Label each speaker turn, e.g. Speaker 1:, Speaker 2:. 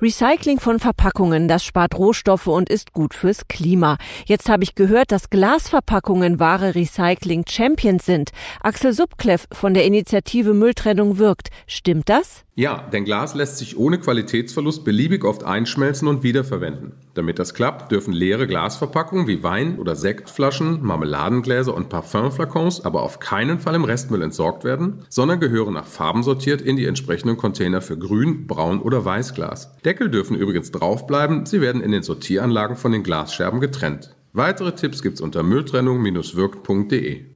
Speaker 1: Recycling von Verpackungen, das spart Rohstoffe und ist gut fürs Klima. Jetzt habe ich gehört, dass Glasverpackungen wahre Recycling-Champions sind. Axel Subkleff von der Initiative Mülltrennung wirkt. Stimmt das?
Speaker 2: Ja, denn Glas lässt sich ohne Qualitätsverlust beliebig oft einschmelzen und wiederverwenden. Damit das klappt, dürfen leere Glasverpackungen wie Wein- oder Sektflaschen, Marmeladengläser und Parfümflakons aber auf keinen Fall im Restmüll entsorgt werden, sondern gehören nach Farben sortiert in die entsprechenden Container für Grün, Braun oder Weißglas. Deckel dürfen übrigens draufbleiben, sie werden in den Sortieranlagen von den Glasscherben getrennt. Weitere Tipps gibt's unter mülltrennung-wirkt.de.